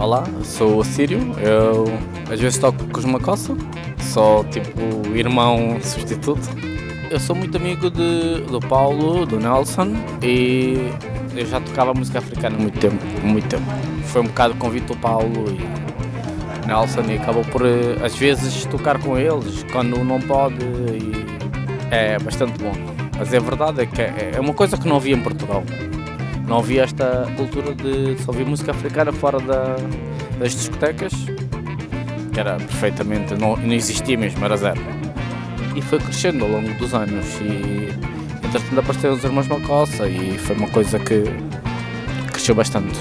Olá, sou o Sírio. Eu às vezes toco com os Macossa, sou tipo irmão substituto. Eu sou muito amigo de, do Paulo, do Nelson e eu já tocava música africana há muito tempo, muito tempo. Foi um bocado convite do Paulo e Nelson e acabou por às vezes tocar com eles quando não pode e é bastante bom. Mas é verdade é que é uma coisa que não havia em Portugal não havia esta cultura de só ouvir música africana fora da, das discotecas, que era perfeitamente, não, não existia mesmo, era zero. E foi crescendo ao longo dos anos e entretanto apareceram os irmãos Macossa e foi uma coisa que cresceu bastante.